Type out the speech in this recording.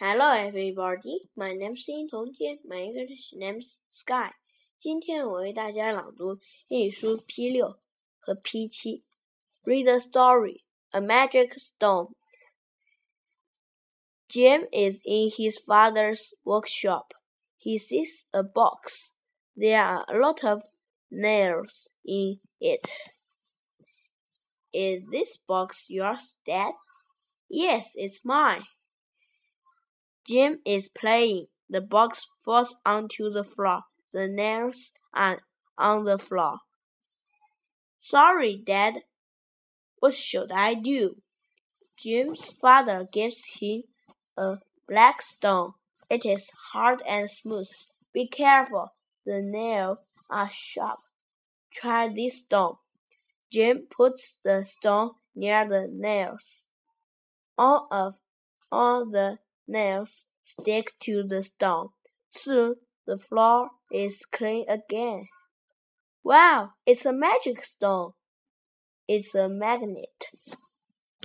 Hello, everybody. My name is 殷同天. My English name is Sky. 今天我为大家朗读英语书 P 六和 P 七。Read the story. A magic stone. Jim is in his father's workshop. He sees a box. There are a lot of nails in it. Is this box yours, Dad? Yes, it's mine. Jim is playing. The box falls onto the floor. The nails are on the floor. Sorry, Dad. What should I do? Jim's father gives him a black stone. It is hard and smooth. Be careful. The nails are sharp. Try this stone. Jim puts the stone near the nails. All of all the nails stick to the stone. Soon the floor is clean again. Wow, it's a magic stone. It's a magnet.